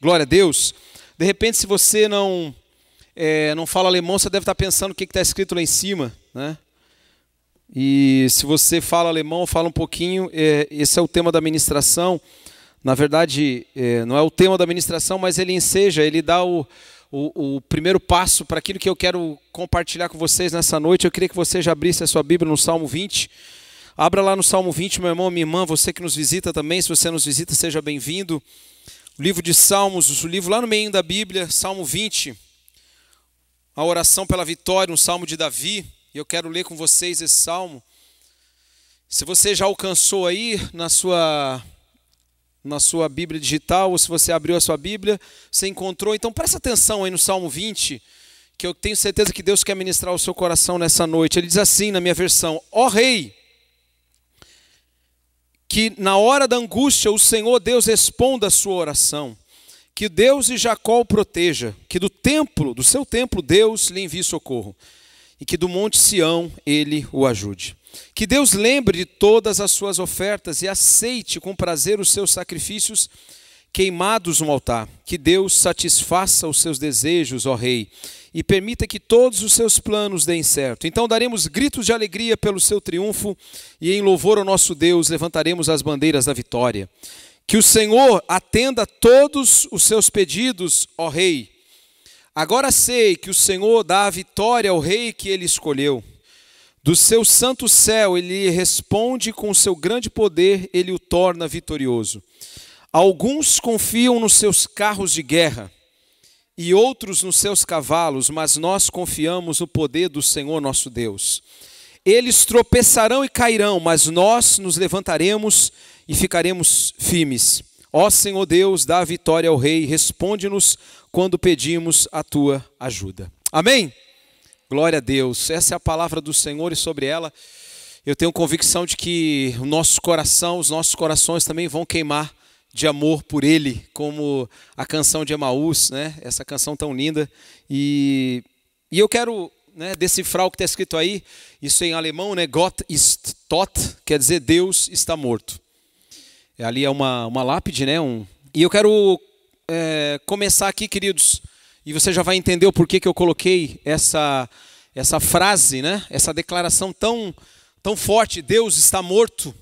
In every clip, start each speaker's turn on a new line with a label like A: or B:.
A: Glória a Deus. De repente, se você não é, não fala alemão, você deve estar pensando o que está escrito lá em cima, né? E se você fala alemão, fala um pouquinho. É, esse é o tema da ministração. Na verdade, é, não é o tema da ministração, mas ele enseja, ele dá o, o, o primeiro passo para aquilo que eu quero compartilhar com vocês nessa noite. Eu queria que você já abrisse a sua Bíblia no Salmo 20. Abra lá no Salmo 20, meu irmão, minha irmã, você que nos visita também. Se você nos visita, seja bem-vindo. O livro de Salmos, o livro lá no meio da Bíblia, Salmo 20, a oração pela vitória, um salmo de Davi. E eu quero ler com vocês esse salmo. Se você já alcançou aí na sua na sua Bíblia digital, ou se você abriu a sua Bíblia, você encontrou, então presta atenção aí no Salmo 20, que eu tenho certeza que Deus quer ministrar o seu coração nessa noite. Ele diz assim na minha versão: Ó oh, Rei, que na hora da angústia o Senhor Deus responda a sua oração. Que Deus de Jacó o proteja, que do templo, do seu templo, Deus lhe envie socorro, e que do monte Sião ele o ajude. Que Deus lembre de todas as suas ofertas e aceite com prazer os seus sacrifícios queimados no altar. Que Deus satisfaça os seus desejos, ó Rei, e permita que todos os seus planos deem certo. Então daremos gritos de alegria pelo seu triunfo e em louvor ao nosso Deus levantaremos as bandeiras da vitória. Que o Senhor atenda todos os seus pedidos, ó Rei. Agora sei que o Senhor dá a vitória ao rei que ele escolheu. Do seu santo céu ele responde com o seu grande poder, ele o torna vitorioso. Alguns confiam nos seus carros de guerra e outros nos seus cavalos, mas nós confiamos no poder do Senhor nosso Deus. Eles tropeçarão e cairão, mas nós nos levantaremos e ficaremos firmes. Ó Senhor Deus, dá vitória ao Rei, responde-nos quando pedimos a tua ajuda. Amém? Glória a Deus. Essa é a palavra do Senhor e sobre ela eu tenho convicção de que o nosso coração, os nossos corações também vão queimar de amor por ele, como a canção de Emaús, né? essa canção tão linda. E, e eu quero né, decifrar o que está escrito aí, isso em alemão, né? Gott ist tot, quer dizer Deus está morto. Ali é uma, uma lápide, né? Um, e eu quero é, começar aqui, queridos, e você já vai entender o porquê que eu coloquei essa, essa frase, né? essa declaração tão, tão forte, Deus está morto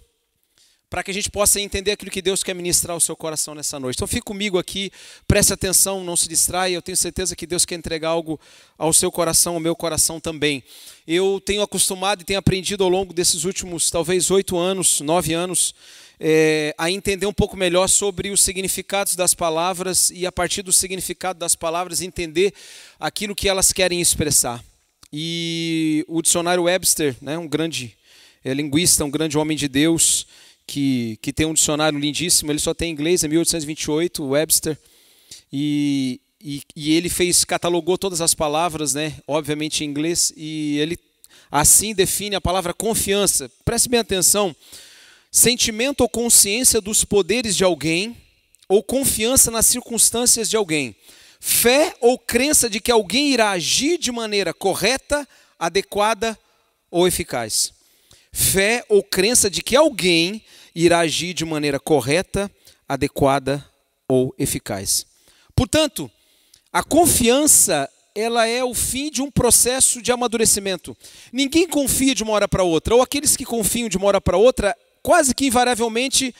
A: para que a gente possa entender aquilo que Deus quer ministrar ao seu coração nessa noite. Então fique comigo aqui, preste atenção, não se distraia, eu tenho certeza que Deus quer entregar algo ao seu coração, ao meu coração também. Eu tenho acostumado e tenho aprendido ao longo desses últimos, talvez, oito anos, nove anos, é, a entender um pouco melhor sobre os significados das palavras e, a partir do significado das palavras, entender aquilo que elas querem expressar. E o dicionário Webster, né, um grande é, linguista, um grande homem de Deus, que, que tem um dicionário lindíssimo, ele só tem inglês, é 1828, Webster, e, e, e, ele fez, catalogou todas as palavras, né, obviamente em inglês, e ele assim define a palavra confiança. Preste bem atenção, sentimento ou consciência dos poderes de alguém, ou confiança nas circunstâncias de alguém. Fé ou crença de que alguém irá agir de maneira correta, adequada ou eficaz. Fé ou crença de que alguém irá agir de maneira correta, adequada ou eficaz. Portanto, a confiança ela é o fim de um processo de amadurecimento. Ninguém confia de uma hora para outra, ou aqueles que confiam de uma hora para outra, quase que invariavelmente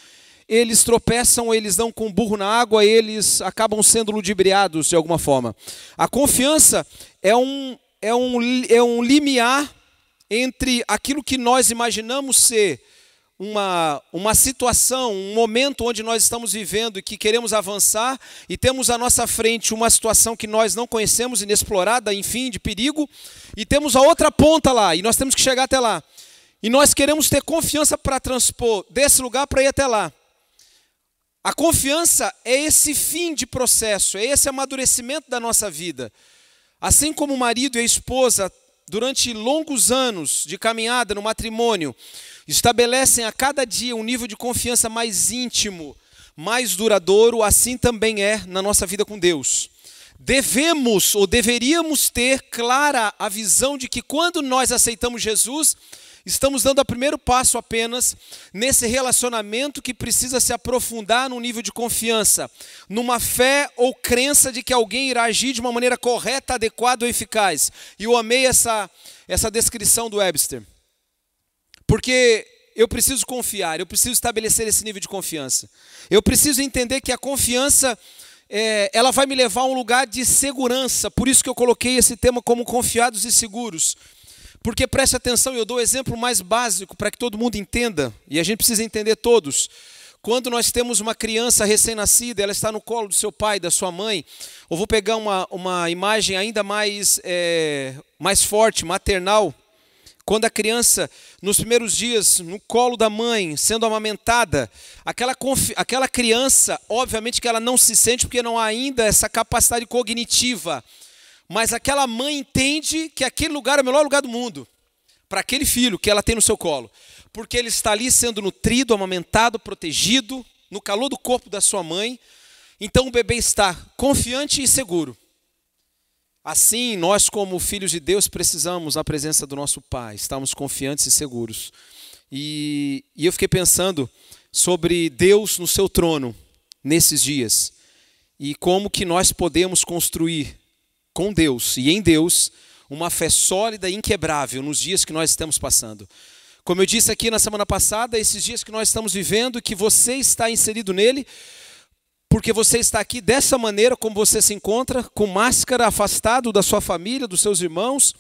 A: eles tropeçam, eles dão com burro na água, eles acabam sendo ludibriados de alguma forma. A confiança é um, é um, é um limiar entre aquilo que nós imaginamos ser uma, uma situação, um momento onde nós estamos vivendo e que queremos avançar e temos à nossa frente uma situação que nós não conhecemos, inexplorada, enfim, de perigo, e temos a outra ponta lá e nós temos que chegar até lá. E nós queremos ter confiança para transpor desse lugar para ir até lá. A confiança é esse fim de processo, é esse amadurecimento da nossa vida. Assim como o marido e a esposa, durante longos anos de caminhada no matrimônio, estabelecem a cada dia um nível de confiança mais íntimo, mais duradouro, assim também é na nossa vida com Deus. devemos ou deveríamos ter clara a visão de que quando nós aceitamos Jesus, estamos dando o primeiro passo apenas nesse relacionamento que precisa se aprofundar num nível de confiança, numa fé ou crença de que alguém irá agir de uma maneira correta, adequada ou eficaz. E eu amei essa, essa descrição do Webster. Porque eu preciso confiar, eu preciso estabelecer esse nível de confiança. Eu preciso entender que a confiança é, ela vai me levar a um lugar de segurança. Por isso que eu coloquei esse tema como confiados e seguros. Porque preste atenção, eu dou o exemplo mais básico para que todo mundo entenda, e a gente precisa entender todos. Quando nós temos uma criança recém-nascida, ela está no colo do seu pai, da sua mãe, ou vou pegar uma, uma imagem ainda mais, é, mais forte, maternal, quando a criança, nos primeiros dias, no colo da mãe, sendo amamentada, aquela, aquela criança, obviamente que ela não se sente porque não há ainda essa capacidade cognitiva, mas aquela mãe entende que aquele lugar é o melhor lugar do mundo para aquele filho que ela tem no seu colo, porque ele está ali sendo nutrido, amamentado, protegido, no calor do corpo da sua mãe. Então o bebê está confiante e seguro. Assim, nós, como filhos de Deus, precisamos da presença do nosso Pai, estamos confiantes e seguros. E, e eu fiquei pensando sobre Deus no seu trono nesses dias e como que nós podemos construir com Deus e em Deus uma fé sólida e inquebrável nos dias que nós estamos passando. Como eu disse aqui na semana passada, esses dias que nós estamos vivendo, que você está inserido nele, porque você está aqui dessa maneira como você se encontra, com máscara, afastado da sua família, dos seus irmãos,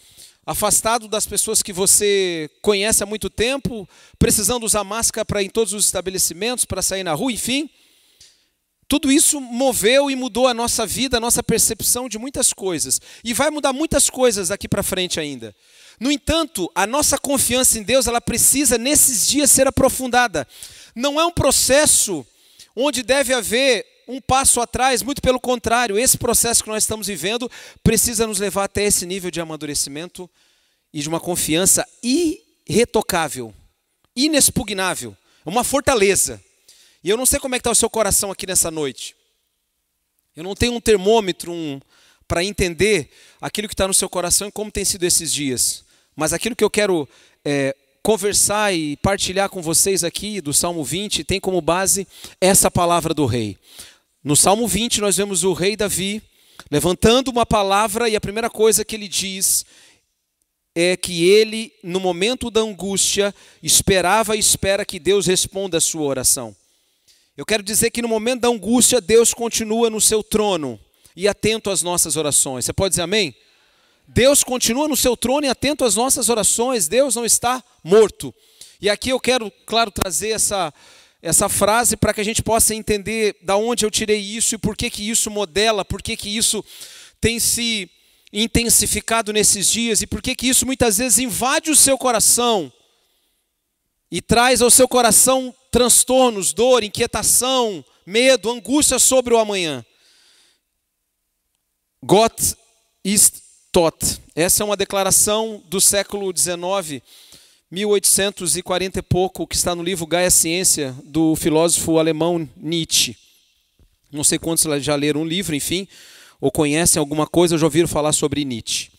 A: afastado das pessoas que você conhece há muito tempo, precisando usar máscara para ir em todos os estabelecimentos, para sair na rua, enfim. Tudo isso moveu e mudou a nossa vida, a nossa percepção de muitas coisas. E vai mudar muitas coisas daqui para frente ainda. No entanto, a nossa confiança em Deus, ela precisa nesses dias ser aprofundada. Não é um processo onde deve haver um passo atrás, muito pelo contrário, esse processo que nós estamos vivendo precisa nos levar até esse nível de amadurecimento e de uma confiança irretocável, inexpugnável, uma fortaleza. E eu não sei como é que está o seu coração aqui nessa noite. Eu não tenho um termômetro um, para entender aquilo que está no seu coração e como tem sido esses dias. Mas aquilo que eu quero é, conversar e partilhar com vocês aqui do Salmo 20 tem como base essa palavra do rei. No Salmo 20, nós vemos o rei Davi levantando uma palavra, e a primeira coisa que ele diz é que ele, no momento da angústia, esperava e espera que Deus responda a sua oração. Eu quero dizer que no momento da angústia, Deus continua no seu trono e atento às nossas orações. Você pode dizer amém? Deus continua no seu trono e atento às nossas orações, Deus não está morto. E aqui eu quero, claro, trazer essa essa frase para que a gente possa entender da onde eu tirei isso e por que que isso modela, por que que isso tem se intensificado nesses dias e por que que isso muitas vezes invade o seu coração e traz ao seu coração transtornos, dor, inquietação, medo, angústia sobre o amanhã. Gott ist tot. Essa é uma declaração do século XIX 1840 e pouco, que está no livro Gaia Ciência, do filósofo alemão Nietzsche. Não sei quantos já leram um livro, enfim, ou conhecem alguma coisa já ouviram falar sobre Nietzsche.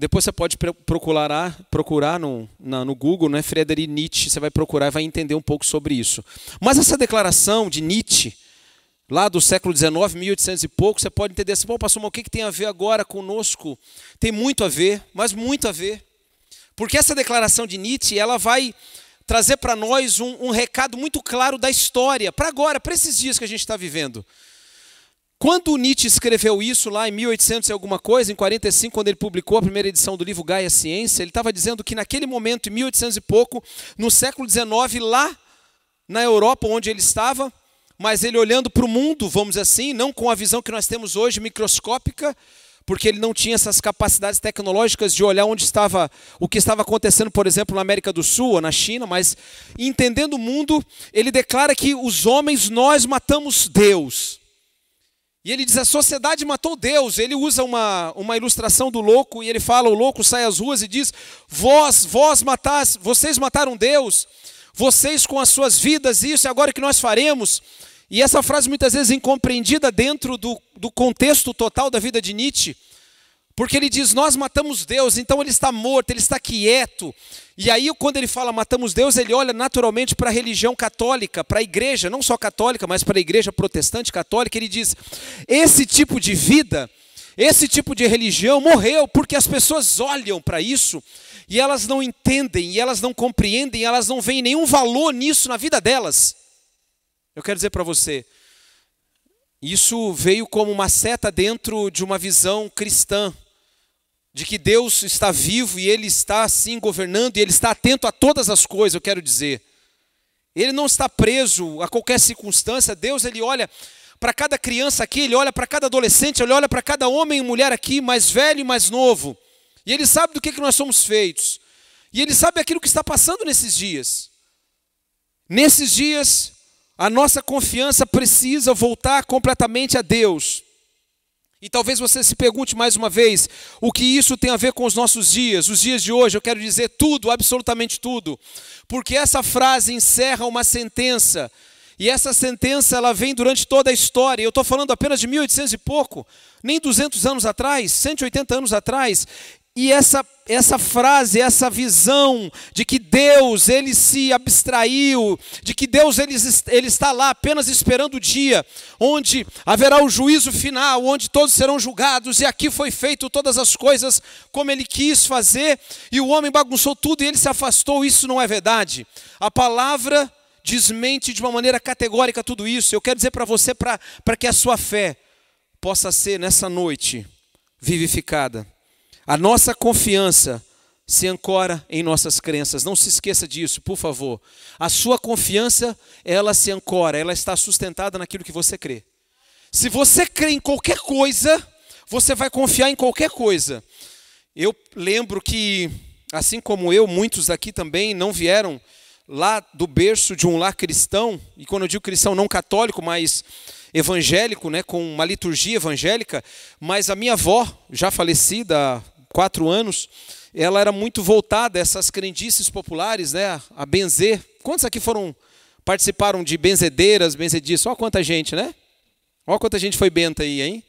A: Depois você pode procurar, procurar no, na, no Google, né, Nietzsche, você vai procurar e vai entender um pouco sobre isso. Mas essa declaração de Nietzsche, lá do século XIX, 1800 e pouco, você pode entender assim, bom, pastor, mas o que, que tem a ver agora conosco? Tem muito a ver, mas muito a ver. Porque essa declaração de Nietzsche, ela vai trazer para nós um, um, recado muito claro da história, para agora, para esses dias que a gente está vivendo. Quando Nietzsche escreveu isso lá em 1800 e alguma coisa, em 45, quando ele publicou a primeira edição do livro Gaia Ciência, ele estava dizendo que naquele momento, em 1800 e pouco, no século XIX, lá na Europa, onde ele estava, mas ele olhando para o mundo, vamos dizer assim, não com a visão que nós temos hoje, microscópica, porque ele não tinha essas capacidades tecnológicas de olhar onde estava o que estava acontecendo, por exemplo, na América do Sul ou na China, mas entendendo o mundo, ele declara que os homens nós matamos Deus. E ele diz: a sociedade matou Deus. Ele usa uma, uma ilustração do louco e ele fala: o louco sai às ruas e diz: Vós, vós matás, vocês mataram Deus, vocês com as suas vidas, isso é agora que nós faremos. E essa frase muitas vezes incompreendida dentro do, do contexto total da vida de Nietzsche, porque ele diz: Nós matamos Deus, então ele está morto, ele está quieto. E aí, quando ele fala matamos Deus, ele olha naturalmente para a religião católica, para a igreja, não só católica, mas para a igreja protestante católica. Ele diz: Esse tipo de vida, esse tipo de religião morreu porque as pessoas olham para isso e elas não entendem, e elas não compreendem, elas não veem nenhum valor nisso na vida delas. Eu quero dizer para você, isso veio como uma seta dentro de uma visão cristã, de que Deus está vivo e Ele está assim governando e Ele está atento a todas as coisas, eu quero dizer. Ele não está preso a qualquer circunstância, Deus ele olha para cada criança aqui, ele olha para cada adolescente, ele olha para cada homem e mulher aqui, mais velho e mais novo. E ele sabe do que, que nós somos feitos. E ele sabe aquilo que está passando nesses dias. Nesses dias, a nossa confiança precisa voltar completamente a Deus. E talvez você se pergunte mais uma vez o que isso tem a ver com os nossos dias, os dias de hoje. Eu quero dizer tudo, absolutamente tudo, porque essa frase encerra uma sentença. E essa sentença ela vem durante toda a história. Eu estou falando apenas de 1800 e pouco, nem 200 anos atrás, 180 anos atrás. E essa, essa frase, essa visão de que Deus ele se abstraiu, de que Deus ele, ele está lá apenas esperando o dia onde haverá o juízo final, onde todos serão julgados, e aqui foi feito todas as coisas como ele quis fazer, e o homem bagunçou tudo e ele se afastou. Isso não é verdade. A palavra desmente de uma maneira categórica tudo isso. Eu quero dizer para você, para que a sua fé possa ser nessa noite vivificada. A nossa confiança se ancora em nossas crenças. Não se esqueça disso, por favor. A sua confiança, ela se ancora, ela está sustentada naquilo que você crê. Se você crê em qualquer coisa, você vai confiar em qualquer coisa. Eu lembro que, assim como eu, muitos aqui também não vieram lá do berço de um lar cristão, e quando eu digo cristão, não católico, mas evangélico, né, com uma liturgia evangélica, mas a minha avó, já falecida quatro anos, ela era muito voltada a essas crendices populares, né, a benzer. Quantos aqui foram participaram de benzedeiras, benzediços? Olha quanta gente, né? Olha quanta gente foi benta aí, hein?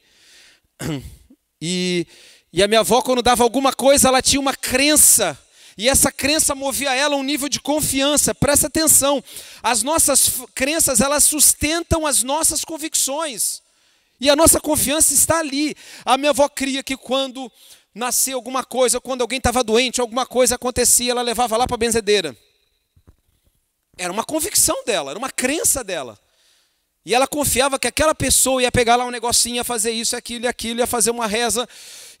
A: E, e a minha avó, quando dava alguma coisa, ela tinha uma crença. E essa crença movia ela a um nível de confiança. Presta atenção. As nossas crenças, elas sustentam as nossas convicções. E a nossa confiança está ali. A minha avó cria que quando nascia alguma coisa, quando alguém estava doente, alguma coisa acontecia, ela levava lá para a benzedeira. Era uma convicção dela, era uma crença dela. E ela confiava que aquela pessoa ia pegar lá um negocinho, ia fazer isso, aquilo e aquilo, ia fazer uma reza,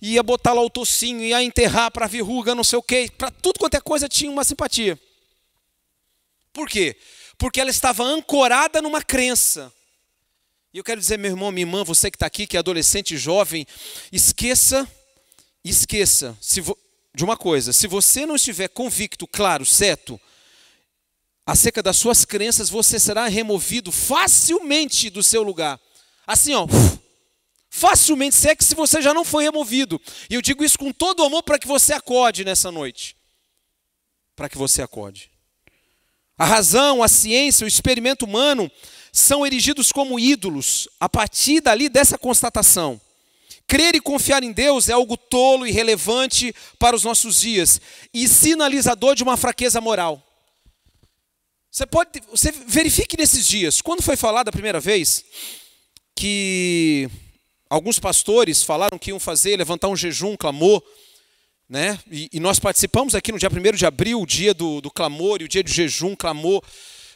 A: ia botar lá o tocinho, ia enterrar para verruga, não sei o quê. Para tudo quanto é coisa tinha uma simpatia. Por quê? Porque ela estava ancorada numa crença. E eu quero dizer, meu irmão, minha irmã, você que está aqui, que é adolescente, jovem, esqueça esqueça de uma coisa: se você não estiver convicto, claro, certo, acerca das suas crenças, você será removido facilmente do seu lugar. Assim, ó, facilmente, se é que se você já não foi removido. E eu digo isso com todo o amor para que você acorde nessa noite. Para que você acorde. A razão, a ciência, o experimento humano são erigidos como ídolos a partir dali dessa constatação. Crer e confiar em Deus é algo tolo e relevante para os nossos dias e sinalizador de uma fraqueza moral. Você pode, você verifique nesses dias, quando foi falado a primeira vez que alguns pastores falaram que iam fazer, levantar um jejum, um clamor, né? E, e, nós participamos aqui no dia 1 de abril, o dia do, do clamor e o dia de jejum, clamor,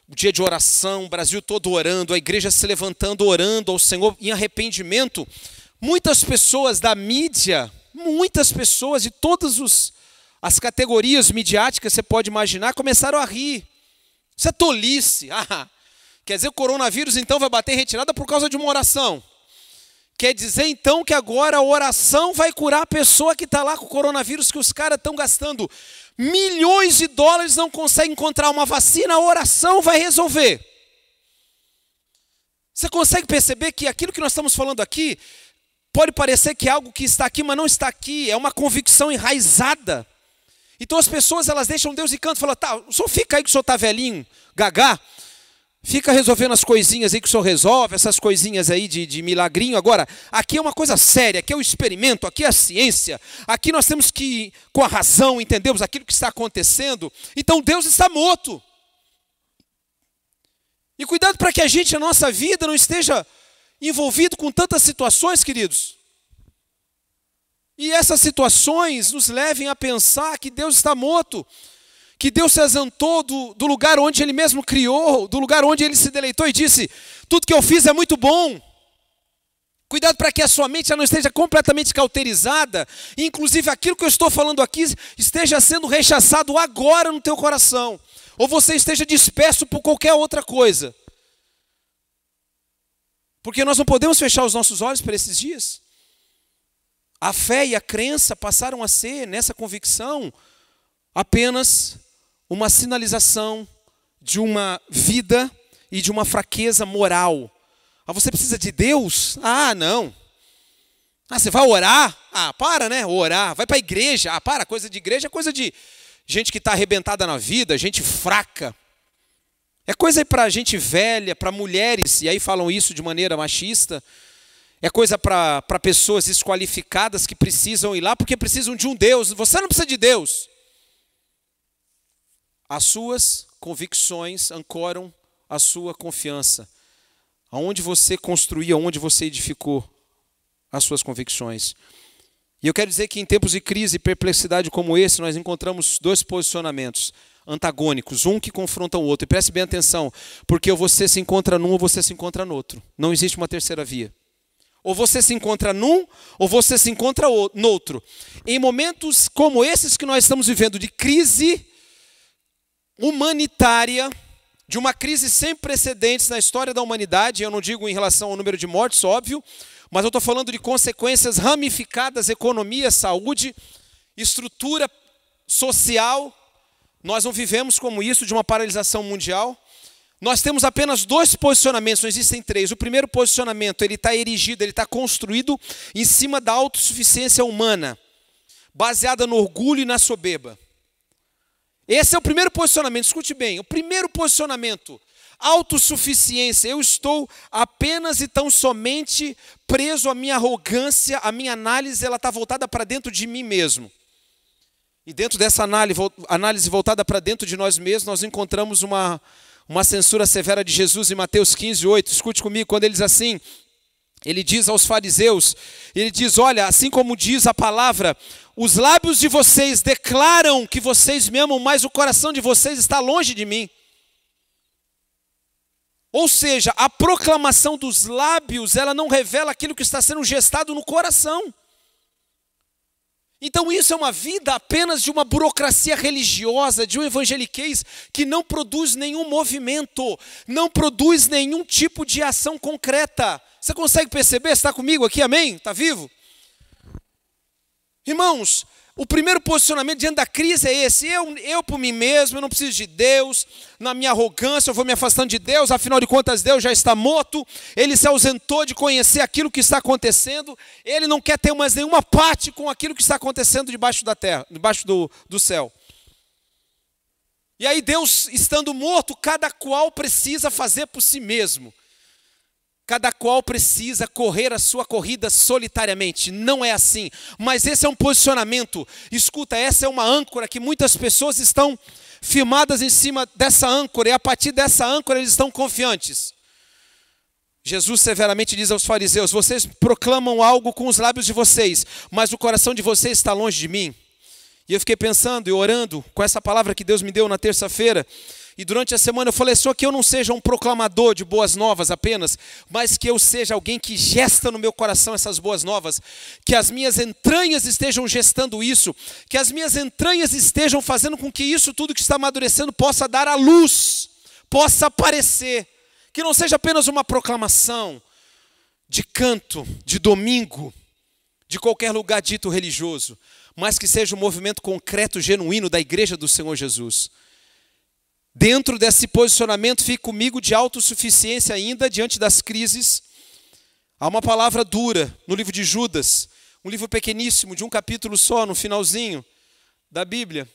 A: o dia de oração, o Brasil todo orando, a igreja se levantando, orando ao Senhor em arrependimento Muitas pessoas da mídia, muitas pessoas de todas os, as categorias midiáticas você pode imaginar, começaram a rir. Isso é tolice. Ah, quer dizer, o coronavírus então vai bater retirada por causa de uma oração. Quer dizer então que agora a oração vai curar a pessoa que está lá com o coronavírus, que os caras estão gastando milhões de dólares, não conseguem encontrar uma vacina, a oração vai resolver. Você consegue perceber que aquilo que nós estamos falando aqui Pode parecer que é algo que está aqui, mas não está aqui, é uma convicção enraizada. Então as pessoas elas deixam Deus em canto falam: tá, o senhor fica aí que o senhor está velhinho, gagá, Fica resolvendo as coisinhas aí que o senhor resolve, essas coisinhas aí de, de milagrinho. Agora, aqui é uma coisa séria, aqui é o experimento, aqui é a ciência. Aqui nós temos que, com a razão, entendermos aquilo que está acontecendo. Então Deus está morto. E cuidado para que a gente, a nossa vida, não esteja envolvido com tantas situações, queridos. E essas situações nos levem a pensar que Deus está morto que Deus se exantou do, do lugar onde Ele mesmo criou, do lugar onde Ele se deleitou e disse: Tudo que eu fiz é muito bom. Cuidado para que a sua mente já não esteja completamente cauterizada, inclusive aquilo que eu estou falando aqui esteja sendo rechaçado agora no teu coração, ou você esteja disperso por qualquer outra coisa. Porque nós não podemos fechar os nossos olhos para esses dias. A fé e a crença passaram a ser, nessa convicção, apenas uma sinalização de uma vida e de uma fraqueza moral. Ah, você precisa de Deus? Ah, não. Ah, você vai orar? Ah, para, né? Orar. Vai para a igreja? Ah, para. Coisa de igreja é coisa de gente que está arrebentada na vida, gente fraca. É coisa para gente velha, para mulheres, e aí falam isso de maneira machista. É coisa para pessoas desqualificadas que precisam ir lá porque precisam de um Deus. Você não precisa de Deus. As suas convicções ancoram a sua confiança. Aonde você construiu, aonde você edificou as suas convicções. E eu quero dizer que em tempos de crise e perplexidade como esse, nós encontramos dois posicionamentos antagônicos, um que confronta o outro. E preste bem atenção, porque ou você se encontra num ou você se encontra no outro. Não existe uma terceira via. Ou você se encontra num, ou você se encontra no outro. Em momentos como esses que nós estamos vivendo de crise humanitária, de uma crise sem precedentes na história da humanidade, eu não digo em relação ao número de mortes, óbvio, mas eu estou falando de consequências ramificadas, economia, saúde, estrutura social. Nós não vivemos como isso de uma paralisação mundial. Nós temos apenas dois posicionamentos, não existem três. O primeiro posicionamento, ele está erigido, ele está construído em cima da autossuficiência humana, baseada no orgulho e na soberba. Esse é o primeiro posicionamento, escute bem. O primeiro posicionamento, autossuficiência. Eu estou apenas e tão somente preso à minha arrogância, a minha análise ela está voltada para dentro de mim mesmo. E dentro dessa análise voltada para dentro de nós mesmos, nós encontramos uma, uma censura severa de Jesus em Mateus 15, 8. Escute comigo, quando ele diz assim, ele diz aos fariseus, ele diz, olha, assim como diz a palavra, os lábios de vocês declaram que vocês me amam, mas o coração de vocês está longe de mim. Ou seja, a proclamação dos lábios, ela não revela aquilo que está sendo gestado no coração. Então isso é uma vida apenas de uma burocracia religiosa, de um evangeliquez que não produz nenhum movimento, não produz nenhum tipo de ação concreta. Você consegue perceber? Está comigo aqui, amém? Está vivo? Irmãos, o primeiro posicionamento diante da crise é esse: eu, eu por mim mesmo, eu não preciso de Deus, na minha arrogância eu vou me afastando de Deus, afinal de contas Deus já está morto, ele se ausentou de conhecer aquilo que está acontecendo, ele não quer ter mais nenhuma parte com aquilo que está acontecendo debaixo da terra, debaixo do, do céu. E aí, Deus estando morto, cada qual precisa fazer por si mesmo. Cada qual precisa correr a sua corrida solitariamente. Não é assim. Mas esse é um posicionamento. Escuta, essa é uma âncora que muitas pessoas estão firmadas em cima dessa âncora. E a partir dessa âncora eles estão confiantes. Jesus severamente diz aos fariseus: Vocês proclamam algo com os lábios de vocês, mas o coração de vocês está longe de mim. E eu fiquei pensando e orando com essa palavra que Deus me deu na terça-feira. E durante a semana eu falei só que eu não seja um proclamador de boas novas apenas, mas que eu seja alguém que gesta no meu coração essas boas novas, que as minhas entranhas estejam gestando isso, que as minhas entranhas estejam fazendo com que isso tudo que está amadurecendo possa dar à luz, possa aparecer, que não seja apenas uma proclamação de canto, de domingo, de qualquer lugar dito religioso, mas que seja um movimento concreto, genuíno da igreja do Senhor Jesus. Dentro desse posicionamento, fique comigo de autossuficiência ainda diante das crises. Há uma palavra dura no livro de Judas, um livro pequeníssimo, de um capítulo só, no finalzinho da Bíblia.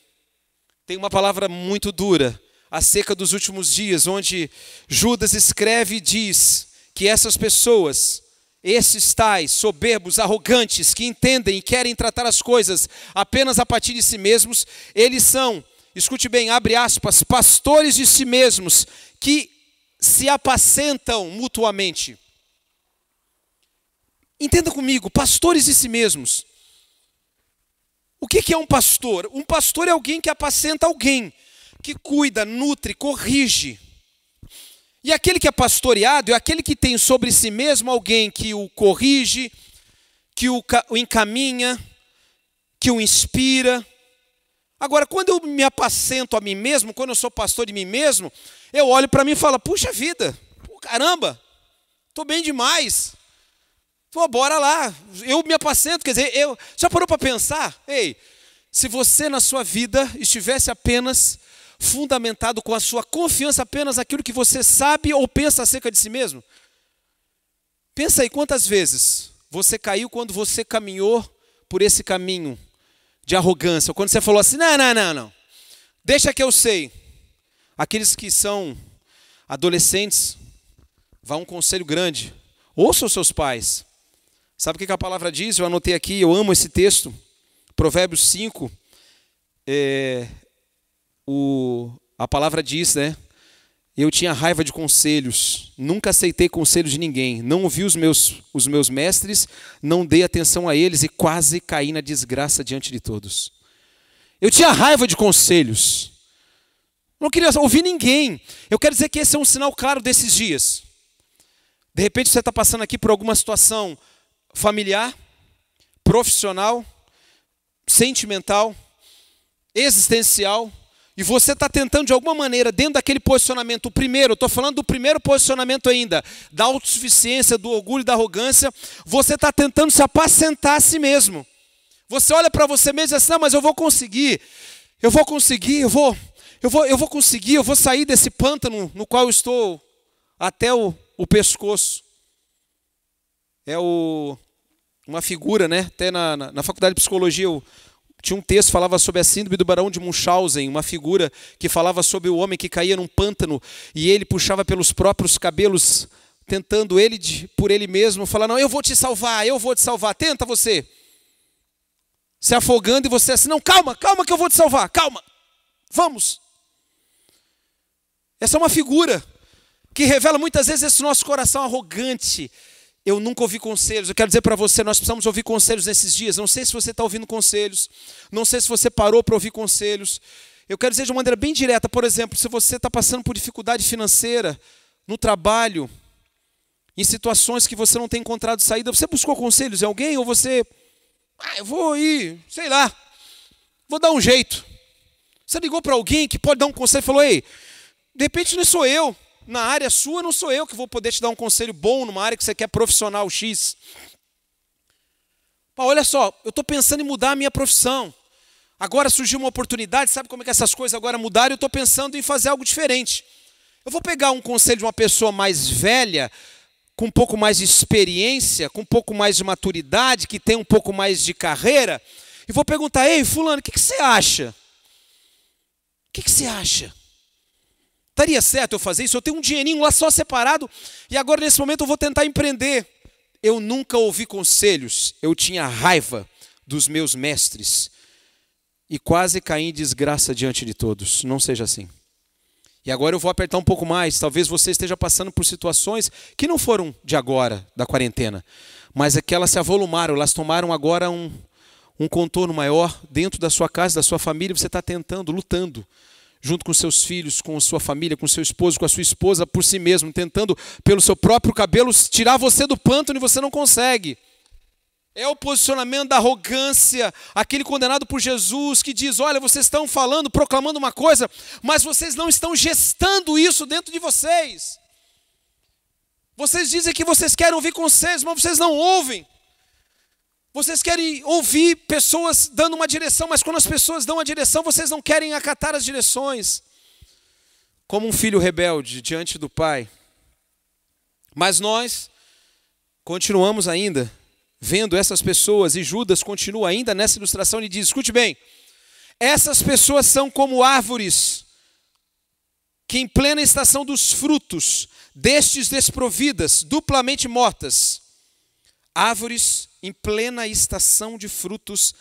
A: Tem uma palavra muito dura. acerca dos últimos dias, onde Judas escreve e diz que essas pessoas, esses tais soberbos, arrogantes, que entendem e querem tratar as coisas apenas a partir de si mesmos, eles são, escute bem, abre aspas, pastores de si mesmos, que se apacentam mutuamente. Entenda comigo, pastores de si mesmos. O que é um pastor? Um pastor é alguém que apacenta alguém, que cuida, nutre, corrige. E aquele que é pastoreado é aquele que tem sobre si mesmo alguém que o corrige, que o, encaminha, que o inspira. Agora, quando eu me apacento a mim mesmo, quando eu sou pastor de mim mesmo, eu olho para mim e falo: puxa vida, caramba, estou bem demais. Pô, bora lá. Eu me apacento, quer dizer, eu já parou para pensar? Ei, se você na sua vida estivesse apenas fundamentado com a sua confiança apenas naquilo que você sabe ou pensa acerca de si mesmo? Pensa aí quantas vezes você caiu quando você caminhou por esse caminho de arrogância, quando você falou assim: "Não, não, não, não. Deixa que eu sei". Aqueles que são adolescentes, vá um conselho grande. Ouça os seus pais. Sabe o que a palavra diz? Eu anotei aqui, eu amo esse texto. Provérbios 5. É, o, a palavra diz, né? Eu tinha raiva de conselhos, nunca aceitei conselho de ninguém, não ouvi os meus, os meus mestres, não dei atenção a eles e quase caí na desgraça diante de todos. Eu tinha raiva de conselhos, não queria ouvir ninguém. Eu quero dizer que esse é um sinal claro desses dias. De repente você está passando aqui por alguma situação familiar, profissional, sentimental, existencial, e você está tentando de alguma maneira, dentro daquele posicionamento, o primeiro, estou falando do primeiro posicionamento ainda, da autossuficiência, do orgulho, da arrogância, você está tentando se apacentar a si mesmo. Você olha para você mesmo e diz assim, não, mas eu vou conseguir, eu vou conseguir, eu vou, eu vou, eu vou conseguir, eu vou sair desse pântano no qual eu estou até o, o pescoço é o, uma figura, né? Até na, na, na faculdade de psicologia eu, tinha um texto que falava sobre a síndrome do barão de Munchausen, uma figura que falava sobre o homem que caía num pântano e ele puxava pelos próprios cabelos, tentando ele por ele mesmo falar: Não, eu vou te salvar, eu vou te salvar, tenta você. Se afogando e você assim: Não, calma, calma que eu vou te salvar, calma, vamos. Essa é uma figura que revela muitas vezes esse nosso coração arrogante, eu nunca ouvi conselhos. Eu quero dizer para você, nós precisamos ouvir conselhos nesses dias. Não sei se você está ouvindo conselhos. Não sei se você parou para ouvir conselhos. Eu quero dizer de uma maneira bem direta, por exemplo, se você está passando por dificuldade financeira, no trabalho, em situações que você não tem encontrado saída, você buscou conselhos de alguém ou você, ah, eu vou ir, sei lá, vou dar um jeito. Você ligou para alguém que pode dar um conselho e falou: ei, de repente não sou eu, na área sua, não sou eu que vou poder te dar um conselho bom numa área que você quer profissional X. Pô, olha só, eu estou pensando em mudar a minha profissão. Agora surgiu uma oportunidade, sabe como é que essas coisas agora mudaram? Eu estou pensando em fazer algo diferente. Eu vou pegar um conselho de uma pessoa mais velha, com um pouco mais de experiência, com um pouco mais de maturidade, que tem um pouco mais de carreira, e vou perguntar: ei, Fulano, o que, que você acha? O que, que você acha? Estaria certo eu fazer isso? Eu tenho um dinheirinho lá só separado e agora nesse momento eu vou tentar empreender. Eu nunca ouvi conselhos, eu tinha raiva dos meus mestres e quase caí em desgraça diante de todos. Não seja assim. E agora eu vou apertar um pouco mais. Talvez você esteja passando por situações que não foram de agora, da quarentena, mas é que elas se avolumaram, elas tomaram agora um, um contorno maior dentro da sua casa, da sua família. Você está tentando, lutando junto com seus filhos, com sua família, com seu esposo, com a sua esposa, por si mesmo, tentando pelo seu próprio cabelo tirar você do pântano e você não consegue. É o posicionamento da arrogância, aquele condenado por Jesus que diz: Olha, vocês estão falando, proclamando uma coisa, mas vocês não estão gestando isso dentro de vocês. Vocês dizem que vocês querem ouvir conselhos, mas vocês não ouvem. Vocês querem ouvir pessoas dando uma direção, mas quando as pessoas dão a direção, vocês não querem acatar as direções. Como um filho rebelde diante do pai. Mas nós continuamos ainda vendo essas pessoas, e Judas continua ainda nessa ilustração e diz: escute bem, essas pessoas são como árvores que em plena estação dos frutos, destes desprovidas, duplamente mortas, árvores em plena estação de frutos,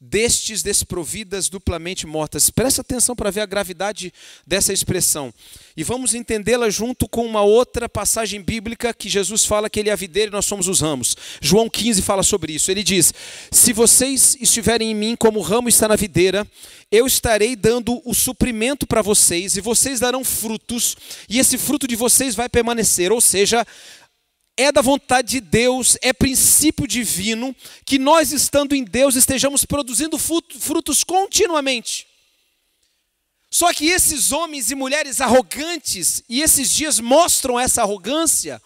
A: destes desprovidas, duplamente mortas. Presta atenção para ver a gravidade dessa expressão. E vamos entendê-la junto com uma outra passagem bíblica que Jesus fala que ele é a videira e nós somos os ramos. João 15 fala sobre isso. Ele diz: Se vocês estiverem em mim como o ramo está na videira, eu estarei dando o suprimento para vocês e vocês darão frutos, e esse fruto de vocês vai permanecer. Ou seja, é da vontade de Deus, é princípio divino, que nós, estando em Deus, estejamos produzindo frutos continuamente. Só que esses homens e mulheres arrogantes, e esses dias mostram essa arrogância,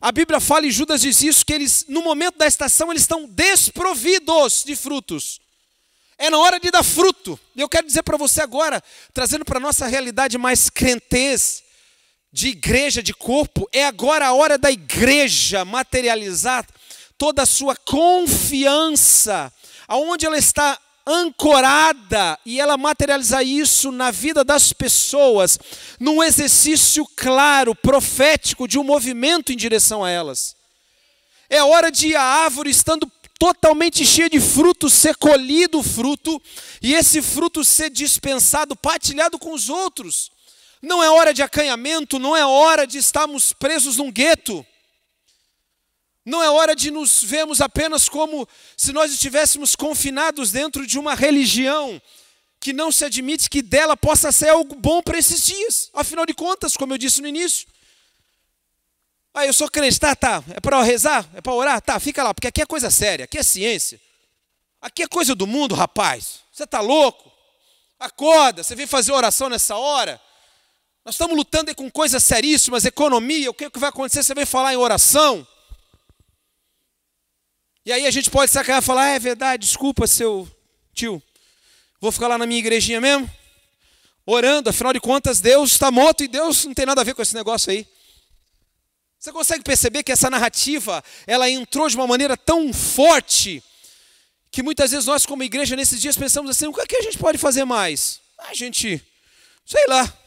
A: a Bíblia fala e Judas diz isso, que eles, no momento da estação, eles estão desprovidos de frutos. É na hora de dar fruto. E eu quero dizer para você agora, trazendo para a nossa realidade mais crentez, de igreja, de corpo, é agora a hora da igreja materializar toda a sua confiança, aonde ela está ancorada e ela materializar isso na vida das pessoas, num exercício claro, profético de um movimento em direção a elas. É hora de a árvore estando totalmente cheia de frutos, ser colhido o fruto e esse fruto ser dispensado, partilhado com os outros. Não é hora de acanhamento, não é hora de estarmos presos num gueto. Não é hora de nos vermos apenas como se nós estivéssemos confinados dentro de uma religião que não se admite que dela possa ser algo bom para esses dias. Afinal de contas, como eu disse no início. Ah, eu sou crente, tá, tá. É para rezar? É para orar? Tá, fica lá, porque aqui é coisa séria, aqui é ciência. Aqui é coisa do mundo, rapaz. Você está louco? Acorda, você vem fazer oração nessa hora? Nós estamos lutando com coisas seríssimas, economia, o que, vai acontecer? Você vem falar em oração. E aí a gente pode sacar e falar, ah, é verdade, desculpa, seu tio. Vou ficar lá na minha igrejinha mesmo, orando, afinal de contas, Deus está morto e Deus não tem nada a ver com esse negócio aí. Você consegue perceber que essa narrativa, ela entrou de uma maneira tão forte, que muitas vezes nós, como igreja, nesses dias pensamos assim: o que, é que a gente pode fazer mais? A gente, sei lá,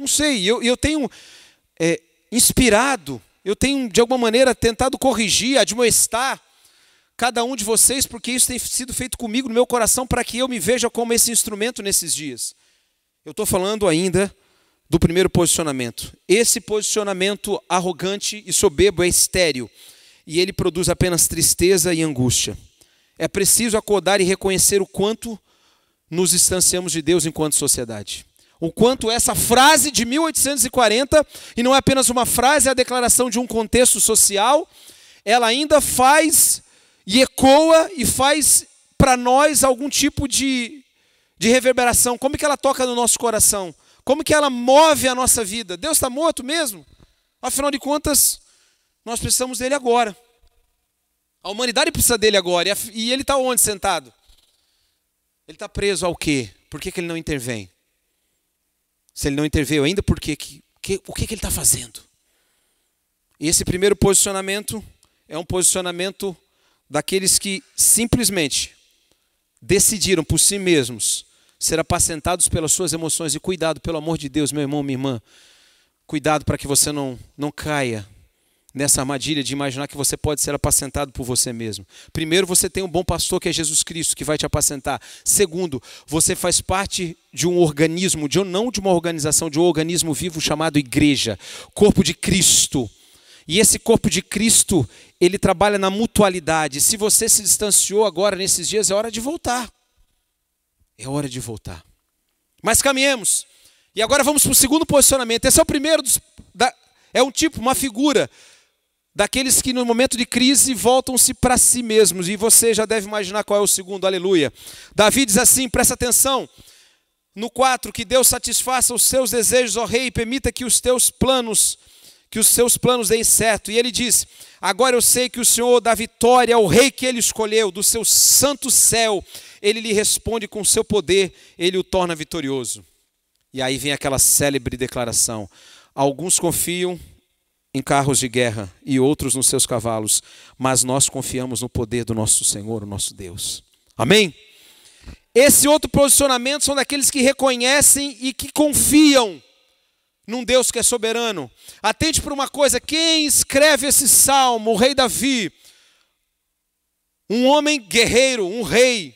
A: não sei, eu, eu tenho é, inspirado, eu tenho de alguma maneira tentado corrigir, admoestar cada um de vocês, porque isso tem sido feito comigo no meu coração para que eu me veja como esse instrumento nesses dias. Eu estou falando ainda do primeiro posicionamento. Esse posicionamento arrogante e soberbo é estéril e ele produz apenas tristeza e angústia. É preciso acordar e reconhecer o quanto nos distanciamos de Deus enquanto sociedade o quanto essa frase de 1840, e não é apenas uma frase, é a declaração de um contexto social, ela ainda faz e ecoa e faz para nós algum tipo de, de reverberação. Como que ela toca no nosso coração? Como que ela move a nossa vida? Deus está morto mesmo? Afinal de contas, nós precisamos dele agora. A humanidade precisa dele agora. E ele está onde sentado? Ele está preso ao quê? Por que, que ele não intervém? Se ele não interveio ainda, por quê? Que, que, o que, que ele está fazendo? E esse primeiro posicionamento é um posicionamento daqueles que simplesmente decidiram por si mesmos ser apacentados pelas suas emoções. E cuidado, pelo amor de Deus, meu irmão, minha irmã. Cuidado para que você não, não caia nessa armadilha de imaginar que você pode ser apacentado por você mesmo. Primeiro, você tem um bom pastor que é Jesus Cristo, que vai te apacentar. Segundo, você faz parte de um organismo, de não de uma organização, de um organismo vivo chamado igreja, corpo de Cristo. E esse corpo de Cristo, ele trabalha na mutualidade. Se você se distanciou agora nesses dias, é hora de voltar. É hora de voltar. Mas caminhemos. E agora vamos para o segundo posicionamento. Esse é o primeiro dos, da, é um tipo, uma figura daqueles que no momento de crise voltam-se para si mesmos. E você já deve imaginar qual é o segundo, aleluia. Davi diz assim: presta atenção. No 4, que Deus satisfaça os seus desejos, ó rei, e permita que os teus planos, que os seus planos deem certo. E ele diz: Agora eu sei que o Senhor dá vitória ao rei que ele escolheu, do seu santo céu. Ele lhe responde com o seu poder, ele o torna vitorioso. E aí vem aquela célebre declaração: Alguns confiam em carros de guerra e outros nos seus cavalos, mas nós confiamos no poder do nosso Senhor, o nosso Deus. Amém? Esse outro posicionamento são daqueles que reconhecem e que confiam num Deus que é soberano. Atente para uma coisa: quem escreve esse salmo, o rei Davi, um homem guerreiro, um rei.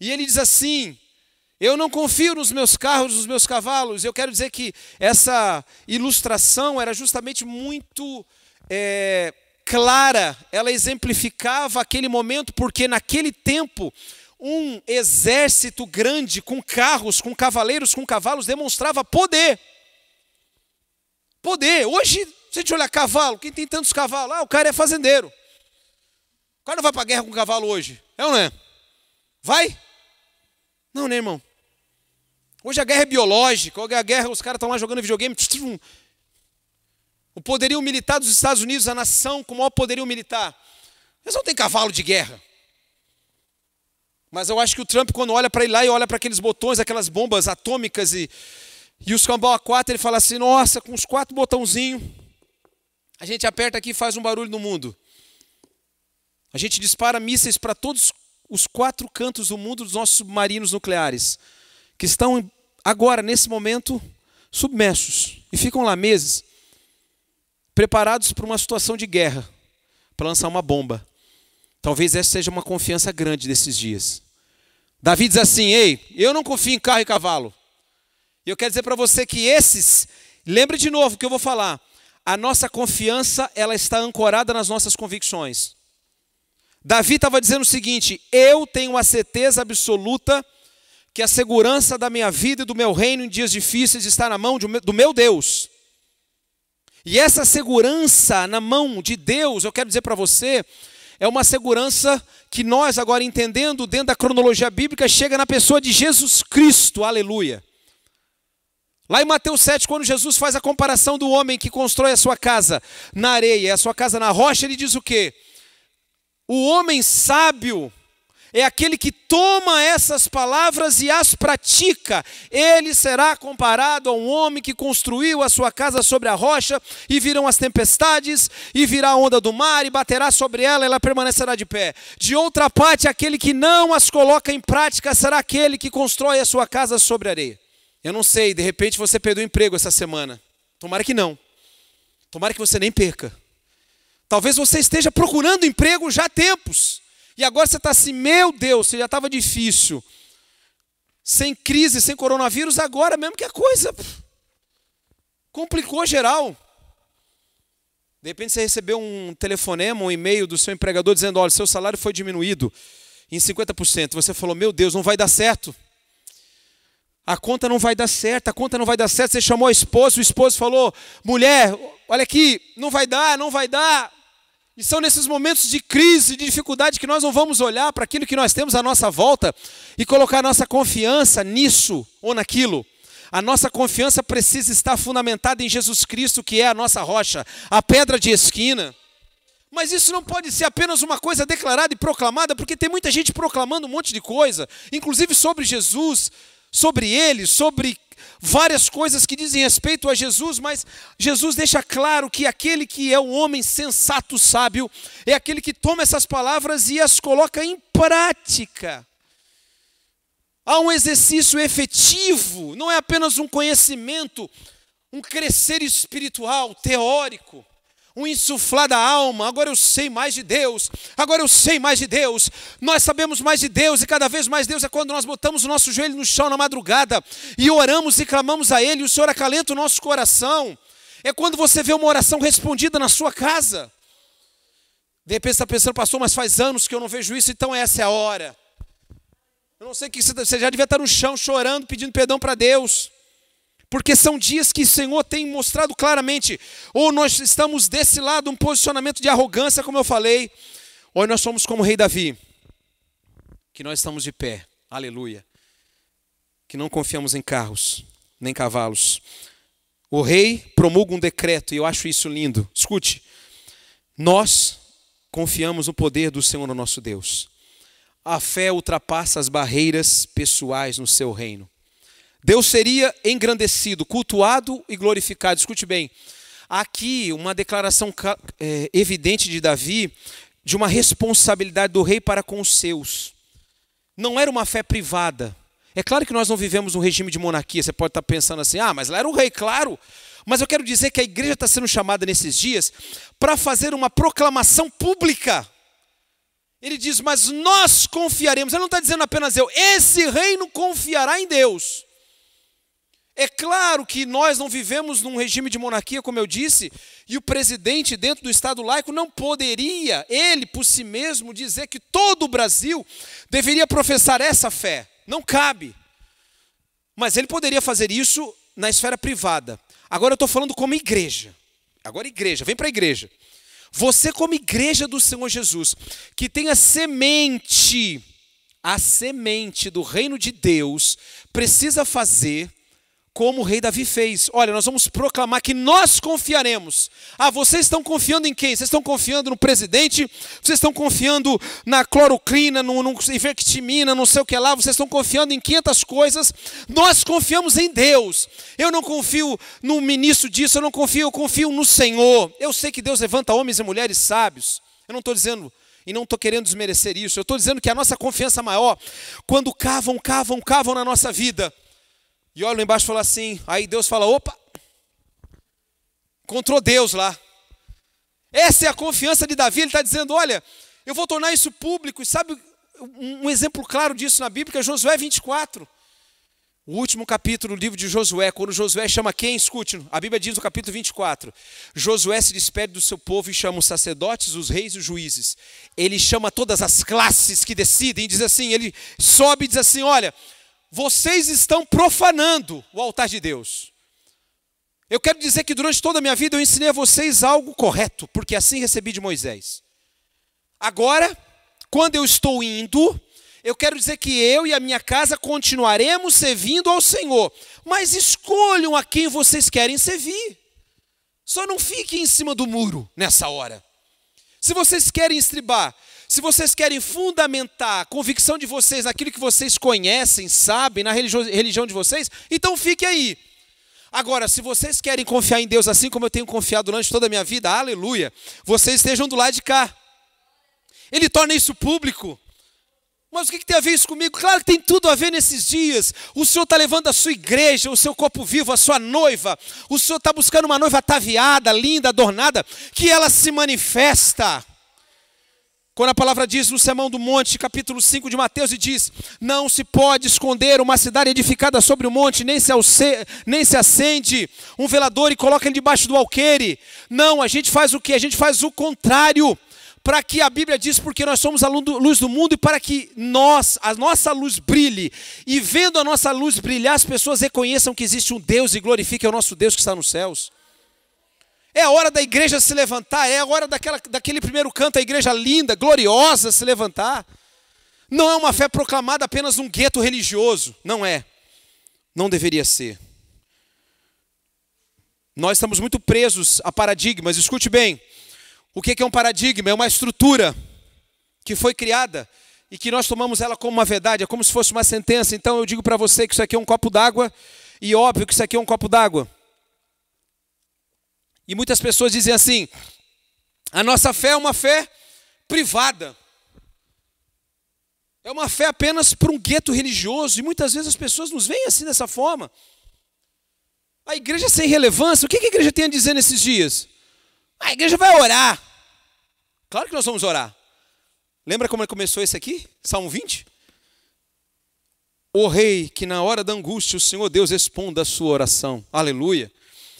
A: E ele diz assim: Eu não confio nos meus carros, nos meus cavalos. Eu quero dizer que essa ilustração era justamente muito é, clara. Ela exemplificava aquele momento, porque naquele tempo um exército grande com carros, com cavaleiros, com cavalos demonstrava poder. Poder. Hoje, se a gente olhar cavalo, quem tem tantos cavalos? Ah, o cara é fazendeiro cara não vai para a guerra com cavalo hoje. É ou não é? Vai? Não, né, irmão? Hoje a guerra é biológica. Hoje a guerra, os caras estão lá jogando videogame. O poderio militar dos Estados Unidos, a nação com o maior poderio militar. Eles não têm cavalo de guerra. Mas eu acho que o Trump, quando olha para ele lá e olha para aqueles botões, aquelas bombas atômicas e, e os cambau a quatro, ele fala assim: nossa, com os quatro botãozinhos, a gente aperta aqui e faz um barulho no mundo. A gente dispara mísseis para todos os quatro cantos do mundo dos nossos submarinos nucleares, que estão agora, nesse momento, submersos e ficam lá meses, preparados para uma situação de guerra, para lançar uma bomba. Talvez essa seja uma confiança grande desses dias. Davi diz assim: Ei, eu não confio em carro e cavalo. E eu quero dizer para você que esses, lembre de novo o que eu vou falar. A nossa confiança, ela está ancorada nas nossas convicções. Davi estava dizendo o seguinte: Eu tenho a certeza absoluta que a segurança da minha vida e do meu reino em dias difíceis está na mão do meu Deus. E essa segurança na mão de Deus, eu quero dizer para você, é uma segurança que nós, agora entendendo dentro da cronologia bíblica, chega na pessoa de Jesus Cristo, aleluia. Lá em Mateus 7, quando Jesus faz a comparação do homem que constrói a sua casa na areia, a sua casa na rocha, ele diz o quê? O homem sábio é aquele que toma essas palavras e as pratica. Ele será comparado a um homem que construiu a sua casa sobre a rocha, e virão as tempestades, e virá a onda do mar, e baterá sobre ela, e ela permanecerá de pé. De outra parte, aquele que não as coloca em prática será aquele que constrói a sua casa sobre areia. Eu não sei, de repente você perdeu o emprego essa semana. Tomara que não. Tomara que você nem perca. Talvez você esteja procurando emprego já há tempos. E agora você está assim, meu Deus, já estava difícil. Sem crise, sem coronavírus, agora mesmo que a coisa complicou geral. De repente você recebeu um telefonema, um e-mail do seu empregador dizendo: olha, seu salário foi diminuído em 50%. Você falou: meu Deus, não vai dar certo. A conta não vai dar certo, a conta não vai dar certo. Você chamou a esposa, o esposo falou: mulher, olha aqui, não vai dar, não vai dar. E são nesses momentos de crise, de dificuldade, que nós não vamos olhar para aquilo que nós temos à nossa volta e colocar nossa confiança nisso ou naquilo. A nossa confiança precisa estar fundamentada em Jesus Cristo, que é a nossa rocha, a pedra de esquina. Mas isso não pode ser apenas uma coisa declarada e proclamada, porque tem muita gente proclamando um monte de coisa, inclusive sobre Jesus, sobre ele, sobre várias coisas que dizem respeito a Jesus, mas Jesus deixa claro que aquele que é o homem sensato, sábio, é aquele que toma essas palavras e as coloca em prática. Há um exercício efetivo, não é apenas um conhecimento, um crescer espiritual, teórico um insuflar da alma. Agora eu sei mais de Deus. Agora eu sei mais de Deus. Nós sabemos mais de Deus e cada vez mais Deus é quando nós botamos o nosso joelho no chão na madrugada e oramos e clamamos a Ele. O Senhor acalenta o nosso coração. É quando você vê uma oração respondida na sua casa. De repente você está pensando, pastor, mas faz anos que eu não vejo isso, então essa é a hora. Eu não sei que você já devia estar no chão chorando, pedindo perdão para Deus. Porque são dias que o Senhor tem mostrado claramente, ou nós estamos desse lado, um posicionamento de arrogância, como eu falei, ou nós somos como o rei Davi, que nós estamos de pé, aleluia, que não confiamos em carros, nem cavalos. O rei promulga um decreto, e eu acho isso lindo. Escute, nós confiamos no poder do Senhor, nosso Deus. A fé ultrapassa as barreiras pessoais no seu reino. Deus seria engrandecido, cultuado e glorificado. Escute bem, aqui uma declaração é, evidente de Davi de uma responsabilidade do rei para com os seus. Não era uma fé privada, É claro que nós não vivemos um regime de monarquia. Você pode estar pensando assim, ah, mas lá era o rei, claro. Mas eu quero dizer que a igreja está sendo chamada nesses dias para fazer uma proclamação pública. Ele diz, mas nós confiaremos. Ele não está dizendo apenas eu, esse reino confiará em Deus. É claro que nós não vivemos num regime de monarquia, como eu disse, e o presidente, dentro do Estado laico, não poderia, ele por si mesmo, dizer que todo o Brasil deveria professar essa fé. Não cabe. Mas ele poderia fazer isso na esfera privada. Agora eu estou falando como igreja. Agora, igreja, vem para a igreja. Você, como igreja do Senhor Jesus, que tem a semente, a semente do reino de Deus, precisa fazer como o rei Davi fez. Olha, nós vamos proclamar que nós confiaremos. Ah, vocês estão confiando em quem? Vocês estão confiando no presidente? Vocês estão confiando na cloroquina, no, no não sei o que lá? Vocês estão confiando em 500 coisas? Nós confiamos em Deus. Eu não confio no ministro disso, eu não confio, eu confio no Senhor. Eu sei que Deus levanta homens e mulheres sábios. Eu não estou dizendo e não estou querendo desmerecer isso. Eu estou dizendo que a nossa confiança maior, quando cavam, cavam, cavam na nossa vida, e olha lá embaixo fala assim. Aí Deus fala: opa, encontrou Deus lá. Essa é a confiança de Davi. Ele está dizendo: olha, eu vou tornar isso público. E sabe um exemplo claro disso na Bíblia é Josué 24. O último capítulo do livro de Josué, quando Josué chama quem? Escute, a Bíblia diz no capítulo 24: Josué se despede do seu povo e chama os sacerdotes, os reis e os juízes. Ele chama todas as classes que decidem, e diz assim: ele sobe e diz assim: olha, vocês estão profanando o altar de Deus. Eu quero dizer que durante toda a minha vida eu ensinei a vocês algo correto, porque assim recebi de Moisés. Agora, quando eu estou indo, eu quero dizer que eu e a minha casa continuaremos servindo ao Senhor, mas escolham a quem vocês querem servir. Só não fiquem em cima do muro nessa hora. Se vocês querem estribar se vocês querem fundamentar a convicção de vocês naquilo que vocês conhecem, sabem, na religião de vocês, então fique aí. Agora, se vocês querem confiar em Deus assim como eu tenho confiado durante toda a minha vida, aleluia, vocês estejam do lado de cá. Ele torna isso público. Mas o que tem a ver isso comigo? Claro que tem tudo a ver nesses dias. O Senhor está levando a sua igreja, o seu corpo vivo, a sua noiva. O Senhor está buscando uma noiva ataviada, linda, adornada, que ela se manifesta. Quando a palavra diz no Sermão do Monte, capítulo 5 de Mateus, e diz: Não se pode esconder uma cidade edificada sobre o monte, nem se, nem se acende um velador e coloca ele debaixo do alqueire. Não, a gente faz o que? A gente faz o contrário. Para que a Bíblia diz, porque nós somos a luz do mundo e para que nós, a nossa luz brilhe. E vendo a nossa luz brilhar, as pessoas reconheçam que existe um Deus e glorifiquem o nosso Deus que está nos céus. É a hora da igreja se levantar, é a hora daquela, daquele primeiro canto, a igreja linda, gloriosa se levantar. Não é uma fé proclamada apenas num gueto religioso. Não é. Não deveria ser. Nós estamos muito presos a paradigmas. Escute bem. O que é um paradigma? É uma estrutura que foi criada e que nós tomamos ela como uma verdade, é como se fosse uma sentença. Então eu digo para você que isso aqui é um copo d'água, e óbvio que isso aqui é um copo d'água. E muitas pessoas dizem assim: a nossa fé é uma fé privada. É uma fé apenas para um gueto religioso. E muitas vezes as pessoas nos veem assim dessa forma. A igreja é sem relevância. O que a igreja tem a dizer nesses dias? A igreja vai orar. Claro que nós vamos orar. Lembra como começou esse aqui? Salmo 20? O rei, que na hora da angústia o Senhor Deus responda a sua oração. Aleluia.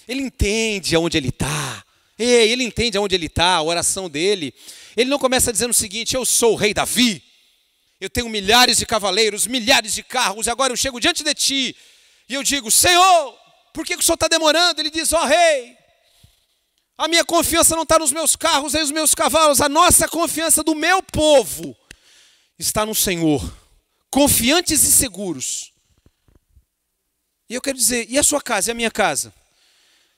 A: Ele entende aonde ele está. Ele entende aonde ele está, a oração dele. Ele não começa dizendo o seguinte: Eu sou o rei Davi, eu tenho milhares de cavaleiros, milhares de carros, e agora eu chego diante de ti e eu digo: Senhor, por que o senhor está demorando? Ele diz: Ó oh, rei, a minha confiança não está nos meus carros nem nos meus cavalos, a nossa confiança do meu povo está no Senhor, confiantes e seguros. E eu quero dizer: e a sua casa e a minha casa?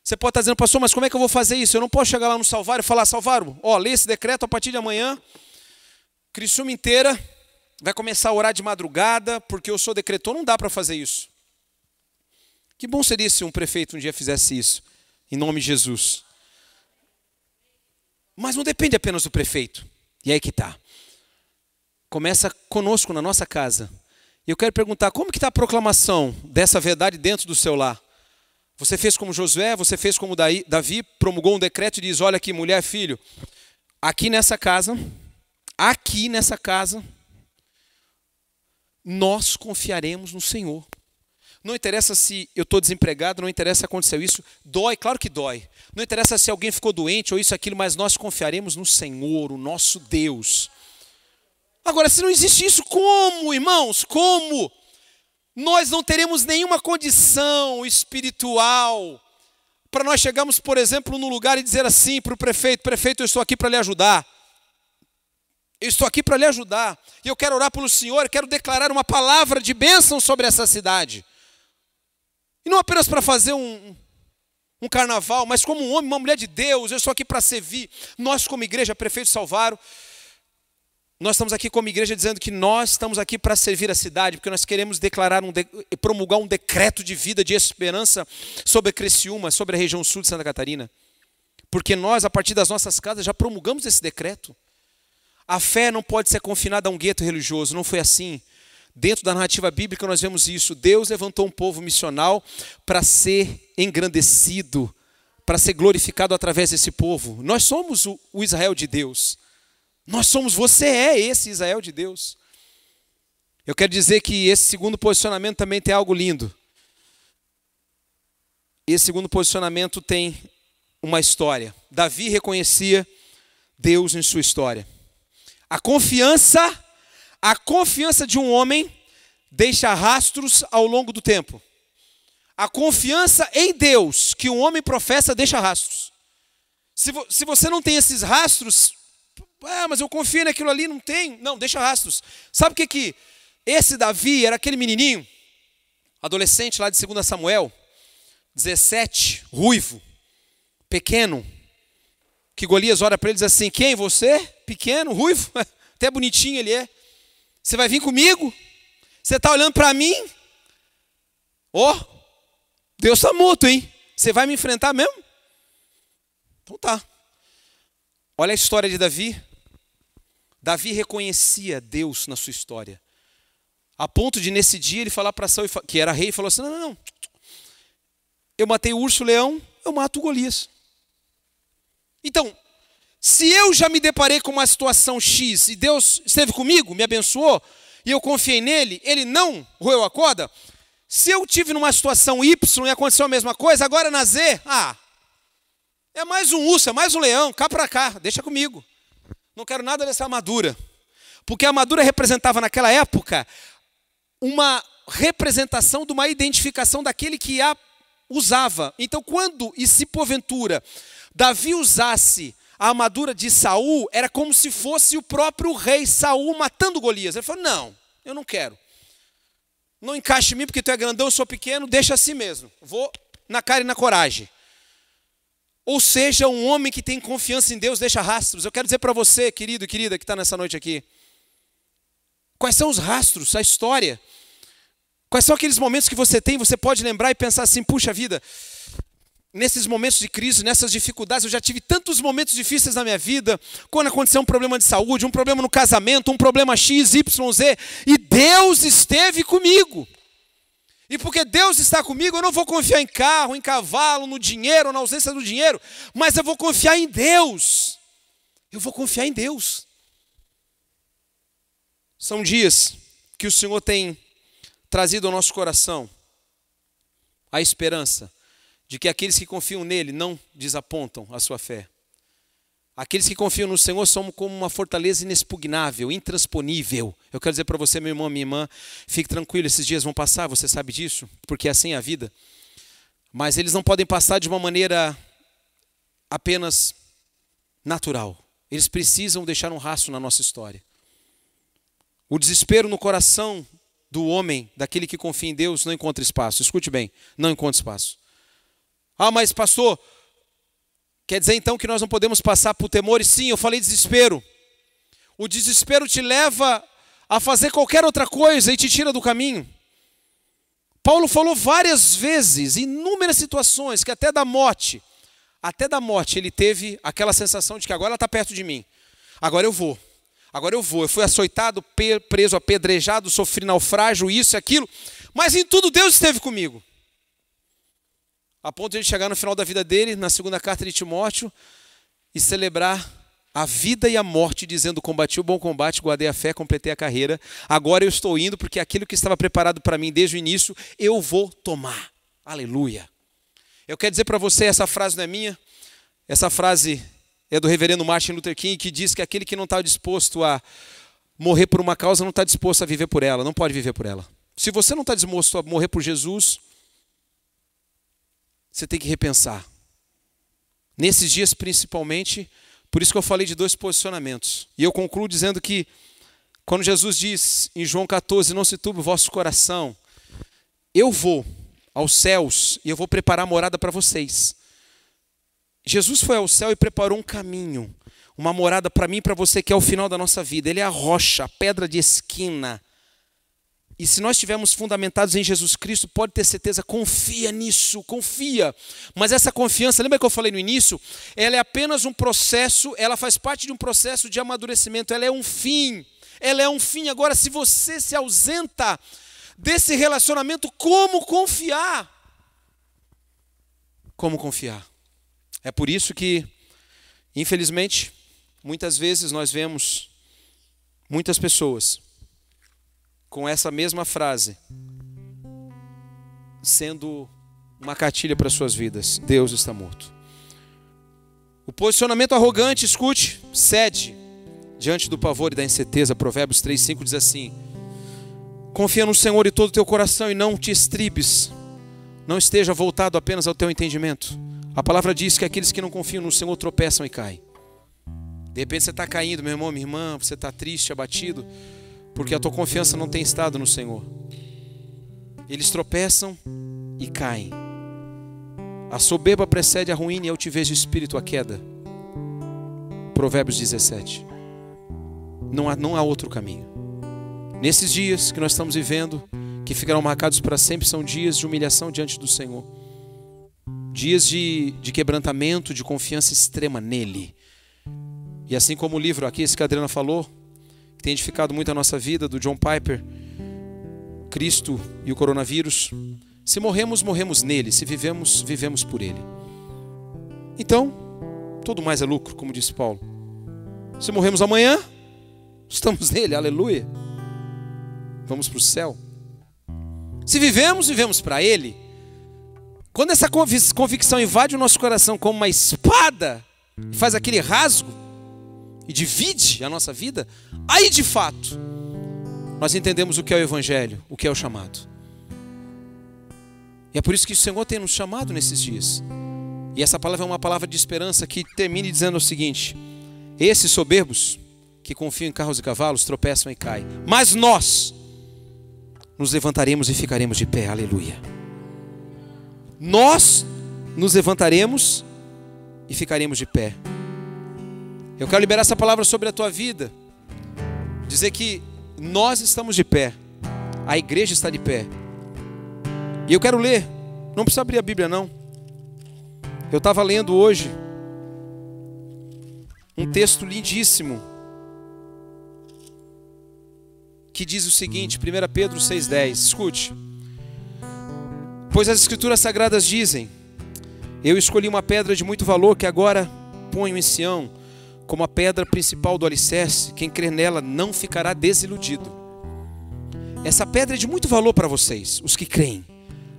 A: Você pode estar dizendo, pastor, mas como é que eu vou fazer isso? Eu não posso chegar lá no Salvário e falar, Salvário, ó, lê esse decreto a partir de amanhã. Criciúma inteira vai começar a orar de madrugada, porque eu sou decretor. Não dá para fazer isso. Que bom seria se um prefeito um dia fizesse isso, em nome de Jesus. Mas não depende apenas do prefeito. E aí que está. Começa conosco na nossa casa. Eu quero perguntar, como que está a proclamação dessa verdade dentro do seu lar? Você fez como Josué, você fez como Davi, promulgou um decreto e diz: olha aqui, mulher, filho, aqui nessa casa, aqui nessa casa, nós confiaremos no Senhor. Não interessa se eu estou desempregado, não interessa se aconteceu isso, dói, claro que dói. Não interessa se alguém ficou doente ou isso, aquilo, mas nós confiaremos no Senhor, o nosso Deus. Agora, se não existe isso, como, irmãos? Como? Nós não teremos nenhuma condição espiritual para nós chegarmos, por exemplo, no lugar e dizer assim para o prefeito: prefeito, eu estou aqui para lhe ajudar. Eu estou aqui para lhe ajudar. E eu quero orar pelo Senhor, quero declarar uma palavra de bênção sobre essa cidade. E não apenas para fazer um, um carnaval, mas como um homem, uma mulher de Deus, eu estou aqui para servir. Nós, como igreja, prefeito Salvaro, nós estamos aqui como igreja dizendo que nós estamos aqui para servir a cidade, porque nós queremos declarar um de, promulgar um decreto de vida, de esperança sobre Criciúma, sobre a região sul de Santa Catarina. Porque nós, a partir das nossas casas, já promulgamos esse decreto. A fé não pode ser confinada a um gueto religioso, não foi assim. Dentro da narrativa bíblica nós vemos isso. Deus levantou um povo missional para ser engrandecido, para ser glorificado através desse povo. Nós somos o, o Israel de Deus. Nós somos, você é esse Israel de Deus. Eu quero dizer que esse segundo posicionamento também tem algo lindo. Esse segundo posicionamento tem uma história. Davi reconhecia Deus em sua história. A confiança a confiança de um homem deixa rastros ao longo do tempo. A confiança em Deus que um homem professa deixa rastros. Se, vo, se você não tem esses rastros, ah, mas eu confio naquilo ali, não tem. Não, deixa rastros. Sabe o que que esse Davi era aquele menininho, adolescente lá de 2 Samuel, 17, ruivo, pequeno, que Golias olha para ele e diz assim: Quem? Você? Pequeno, ruivo? Até bonitinho ele é. Você vai vir comigo? Você está olhando para mim? Ó, oh, Deus está morto, hein? Você vai me enfrentar mesmo? Então tá. Olha a história de Davi. Davi reconhecia Deus na sua história. A ponto de nesse dia ele falar para Saul, que era rei, e falou assim: não, não, não. Eu matei o urso, leão, eu mato o Golias. Então, se eu já me deparei com uma situação X e Deus esteve comigo, me abençoou, e eu confiei nele, ele não roeu a corda, se eu tive numa situação Y e aconteceu a mesma coisa, agora na Z, ah, é mais um urso, é mais um leão, cá para cá, deixa comigo. Não quero nada dessa armadura. Porque a armadura representava naquela época uma representação de uma identificação daquele que a usava. Então, quando e se porventura Davi usasse a armadura de Saul era como se fosse o próprio rei Saul matando Golias. Ele falou: Não, eu não quero. Não encaixe em mim porque tu é grandão, eu sou pequeno, deixa assim mesmo. Vou na cara e na coragem. Ou seja, um homem que tem confiança em Deus deixa rastros. Eu quero dizer para você, querido e querida, que está nessa noite aqui. Quais são os rastros, a história? Quais são aqueles momentos que você tem, você pode lembrar e pensar assim: puxa vida, nesses momentos de crise, nessas dificuldades, eu já tive tantos momentos difíceis na minha vida, quando aconteceu um problema de saúde, um problema no casamento, um problema X, Y, Z, e Deus esteve comigo. E porque Deus está comigo, eu não vou confiar em carro, em cavalo, no dinheiro, na ausência do dinheiro, mas eu vou confiar em Deus. Eu vou confiar em Deus. São dias que o Senhor tem trazido ao nosso coração a esperança de que aqueles que confiam nele não desapontam a sua fé. Aqueles que confiam no Senhor são como uma fortaleza inexpugnável, intransponível. Eu quero dizer para você, meu irmão, minha irmã, fique tranquilo, esses dias vão passar, você sabe disso, porque é assim a vida. Mas eles não podem passar de uma maneira apenas natural. Eles precisam deixar um rastro na nossa história. O desespero no coração do homem, daquele que confia em Deus, não encontra espaço. Escute bem, não encontra espaço. Ah, mas pastor, quer dizer então que nós não podemos passar por temores? Sim, eu falei desespero. O desespero te leva a fazer qualquer outra coisa e te tira do caminho. Paulo falou várias vezes, inúmeras situações, que até da morte, até da morte, ele teve aquela sensação de que agora ela está perto de mim, agora eu vou, Agora eu vou. Eu fui açoitado, preso, apedrejado, sofri naufrágio, isso e aquilo. Mas em tudo Deus esteve comigo. A ponto de ele chegar no final da vida dele, na segunda carta de Timóteo, e celebrar a vida e a morte, dizendo: Combati o bom combate, guardei a fé, completei a carreira. Agora eu estou indo, porque aquilo que estava preparado para mim desde o início, eu vou tomar. Aleluia. Eu quero dizer para você: essa frase não é minha, essa frase é do reverendo Martin Luther King, que diz que aquele que não está disposto a morrer por uma causa não está disposto a viver por ela, não pode viver por ela. Se você não está disposto a morrer por Jesus, você tem que repensar. Nesses dias, principalmente, por isso que eu falei de dois posicionamentos. E eu concluo dizendo que, quando Jesus diz em João 14: Não se turbe o vosso coração, eu vou aos céus e eu vou preparar morada para vocês. Jesus foi ao céu e preparou um caminho, uma morada para mim e para você, que é o final da nossa vida. Ele é a rocha, a pedra de esquina. E se nós estivermos fundamentados em Jesus Cristo, pode ter certeza, confia nisso, confia. Mas essa confiança, lembra que eu falei no início? Ela é apenas um processo, ela faz parte de um processo de amadurecimento, ela é um fim. Ela é um fim. Agora, se você se ausenta desse relacionamento, como confiar? Como confiar? É por isso que, infelizmente, muitas vezes nós vemos muitas pessoas com essa mesma frase sendo uma cartilha para suas vidas: Deus está morto. O posicionamento arrogante, escute, cede diante do pavor e da incerteza. Provérbios 3:5 diz assim: Confia no Senhor de todo o teu coração e não te estribes. Não esteja voltado apenas ao teu entendimento. A palavra diz que aqueles que não confiam no Senhor tropeçam e caem. De repente você está caindo, meu irmão, minha irmã, você está triste, abatido, porque a tua confiança não tem estado no Senhor. Eles tropeçam e caem. A soberba precede a ruína e a altivez de espírito a queda. Provérbios 17. Não há, não há outro caminho. Nesses dias que nós estamos vivendo, que ficarão marcados para sempre, são dias de humilhação diante do Senhor dias de, de quebrantamento, de confiança extrema nele. E assim como o livro aqui, esse que a Adriana falou, que tem edificado muito a nossa vida, do John Piper, Cristo e o coronavírus. Se morremos, morremos nele. Se vivemos, vivemos por ele. Então, tudo mais é lucro, como disse Paulo. Se morremos amanhã, estamos nele, aleluia. Vamos para o céu. Se vivemos, vivemos para ele. Quando essa convicção invade o nosso coração como uma espada, faz aquele rasgo e divide a nossa vida, aí de fato nós entendemos o que é o Evangelho, o que é o chamado. E é por isso que o Senhor tem nos chamado nesses dias. E essa palavra é uma palavra de esperança que termine dizendo o seguinte: esses soberbos que confiam em carros e cavalos tropeçam e caem, mas nós nos levantaremos e ficaremos de pé, aleluia nós nos levantaremos e ficaremos de pé. Eu quero liberar essa palavra sobre a tua vida. Dizer que nós estamos de pé. A igreja está de pé. E eu quero ler. Não precisa abrir a Bíblia, não. Eu estava lendo hoje um texto lindíssimo que diz o seguinte, 1 Pedro 6,10. Escute. Pois as Escrituras Sagradas dizem: Eu escolhi uma pedra de muito valor que agora ponho em Sião, como a pedra principal do alicerce. Quem crer nela não ficará desiludido. Essa pedra é de muito valor para vocês, os que creem.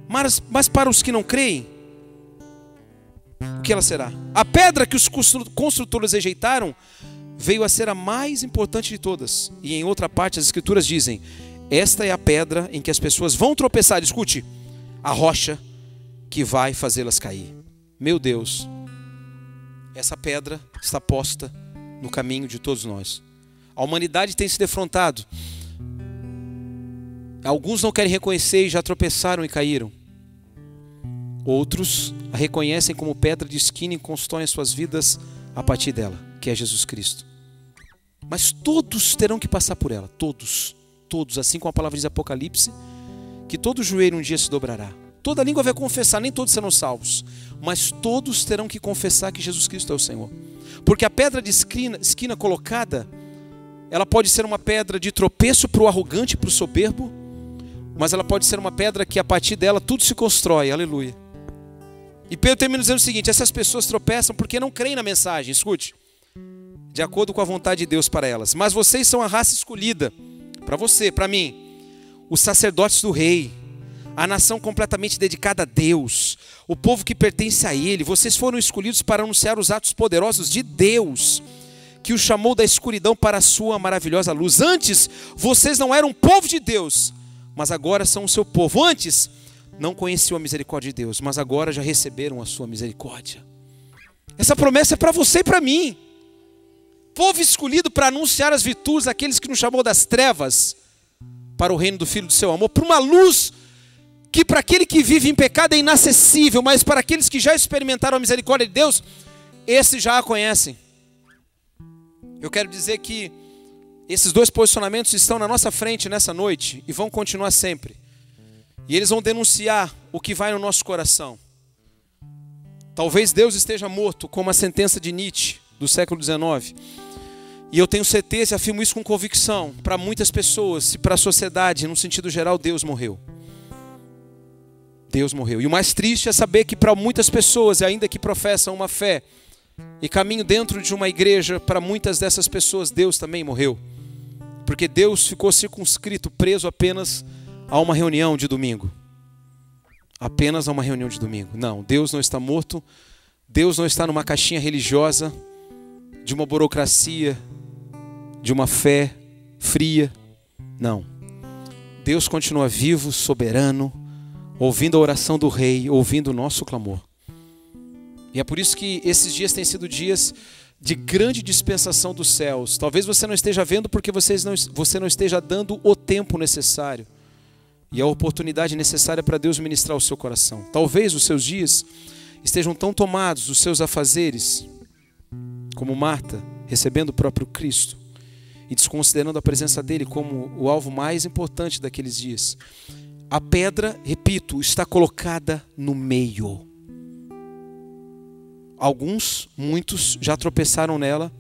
A: Mas, mas para os que não creem, o que ela será? A pedra que os construtores rejeitaram veio a ser a mais importante de todas. E em outra parte, as Escrituras dizem: Esta é a pedra em que as pessoas vão tropeçar. Escute a rocha que vai fazê-las cair. Meu Deus, essa pedra está posta no caminho de todos nós. A humanidade tem se defrontado. Alguns não querem reconhecer e já tropeçaram e caíram. Outros a reconhecem como pedra de esquina e constroem suas vidas a partir dela, que é Jesus Cristo. Mas todos terão que passar por ela, todos, todos, assim como a palavra diz Apocalipse, que todo joelho um dia se dobrará. Toda língua vai confessar, nem todos serão salvos, mas todos terão que confessar que Jesus Cristo é o Senhor. Porque a pedra de esquina, esquina colocada ela pode ser uma pedra de tropeço para o arrogante, para o soberbo, mas ela pode ser uma pedra que a partir dela tudo se constrói. Aleluia. E Pedro termina dizendo o seguinte: essas pessoas tropeçam porque não creem na mensagem. Escute, de acordo com a vontade de Deus para elas. Mas vocês são a raça escolhida, para você, para mim, os sacerdotes do rei, a nação completamente dedicada a Deus, o povo que pertence a Ele. Vocês foram escolhidos para anunciar os atos poderosos de Deus, que o chamou da escuridão para a sua maravilhosa luz. Antes, vocês não eram povo de Deus, mas agora são o seu povo. Antes, não conheciam a misericórdia de Deus, mas agora já receberam a sua misericórdia. Essa promessa é para você e para mim. Povo escolhido para anunciar as virtudes daqueles que nos chamou das trevas para o reino do Filho do seu amor, para uma luz que para aquele que vive em pecado é inacessível, mas para aqueles que já experimentaram a misericórdia de Deus, esses já a conhecem. Eu quero dizer que esses dois posicionamentos estão na nossa frente nessa noite e vão continuar sempre. E eles vão denunciar o que vai no nosso coração. Talvez Deus esteja morto, como a sentença de Nietzsche do século XIX. E eu tenho certeza e afirmo isso com convicção. Para muitas pessoas e para a sociedade, no sentido geral, Deus morreu. Deus morreu. E o mais triste é saber que para muitas pessoas, ainda que professam uma fé e caminham dentro de uma igreja, para muitas dessas pessoas, Deus também morreu. Porque Deus ficou circunscrito, preso apenas a uma reunião de domingo. Apenas a uma reunião de domingo. Não, Deus não está morto. Deus não está numa caixinha religiosa, de uma burocracia, de uma fé fria. Não. Deus continua vivo, soberano, ouvindo a oração do rei, ouvindo o nosso clamor. E é por isso que esses dias têm sido dias de grande dispensação dos céus. Talvez você não esteja vendo porque vocês não, você não esteja dando o tempo necessário e a oportunidade necessária para Deus ministrar o seu coração. Talvez os seus dias estejam tão tomados, os seus afazeres, como Marta, recebendo o próprio Cristo e desconsiderando a presença dele como o alvo mais importante daqueles dias. A pedra, repito, está colocada no meio. Alguns, muitos, já tropeçaram nela,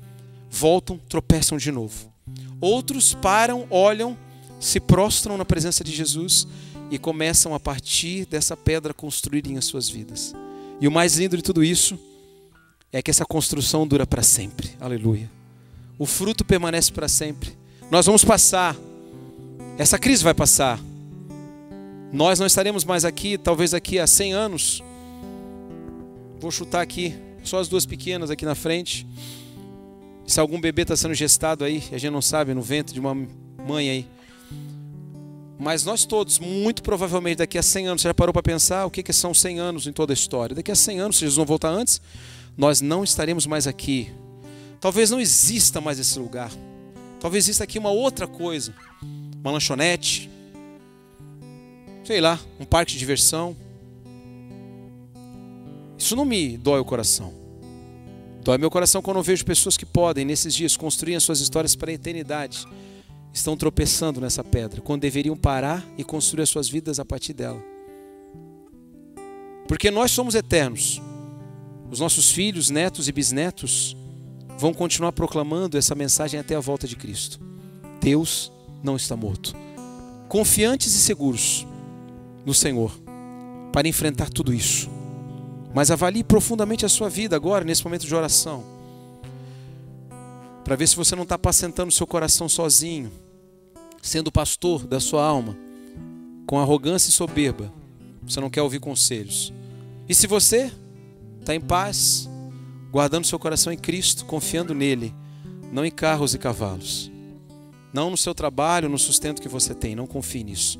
A: voltam, tropeçam de novo. Outros param, olham, se prostram na presença de Jesus e começam a partir dessa pedra construírem as suas vidas. E o mais lindo de tudo isso é que essa construção dura para sempre. Aleluia. O fruto permanece para sempre. Nós vamos passar. Essa crise vai passar. Nós não estaremos mais aqui, talvez aqui a 100 anos. Vou chutar aqui, só as duas pequenas aqui na frente. Se algum bebê está sendo gestado aí, a gente não sabe, no ventre de uma mãe aí. Mas nós todos, muito provavelmente daqui a 100 anos, você já parou para pensar o que, que são 100 anos em toda a história? Daqui a 100 anos, se Jesus não voltar antes, nós não estaremos mais aqui. Talvez não exista mais esse lugar. Talvez exista aqui uma outra coisa. Uma lanchonete. Sei lá, um parque de diversão. Isso não me dói o coração. Dói meu coração quando eu vejo pessoas que podem, nesses dias, construir as suas histórias para a eternidade estão tropeçando nessa pedra, quando deveriam parar e construir as suas vidas a partir dela. Porque nós somos eternos. Os nossos filhos, netos e bisnetos vão continuar proclamando essa mensagem até a volta de Cristo. Deus não está morto. Confiantes e seguros no Senhor para enfrentar tudo isso. Mas avalie profundamente a sua vida agora, nesse momento de oração para ver se você não está apacentando seu coração sozinho, sendo pastor da sua alma, com arrogância e soberba. Você não quer ouvir conselhos. E se você está em paz, guardando seu coração em Cristo, confiando nele, não em carros e cavalos, não no seu trabalho, no sustento que você tem, não confie nisso.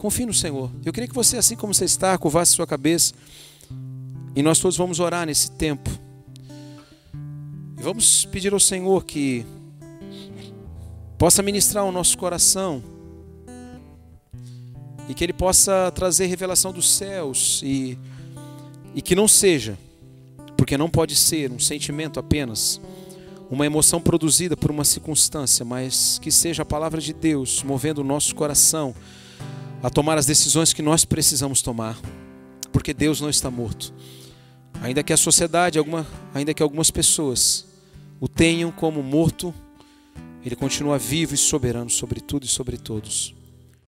A: Confie no Senhor. Eu queria que você, assim como você está, curvasse sua cabeça e nós todos vamos orar nesse tempo. E vamos pedir ao Senhor que possa ministrar o nosso coração e que Ele possa trazer revelação dos céus e, e que não seja, porque não pode ser um sentimento apenas, uma emoção produzida por uma circunstância, mas que seja a palavra de Deus movendo o nosso coração a tomar as decisões que nós precisamos tomar, porque Deus não está morto. Ainda que a sociedade, alguma, ainda que algumas pessoas o tenham como morto Ele continua vivo e soberano sobre tudo e sobre todos.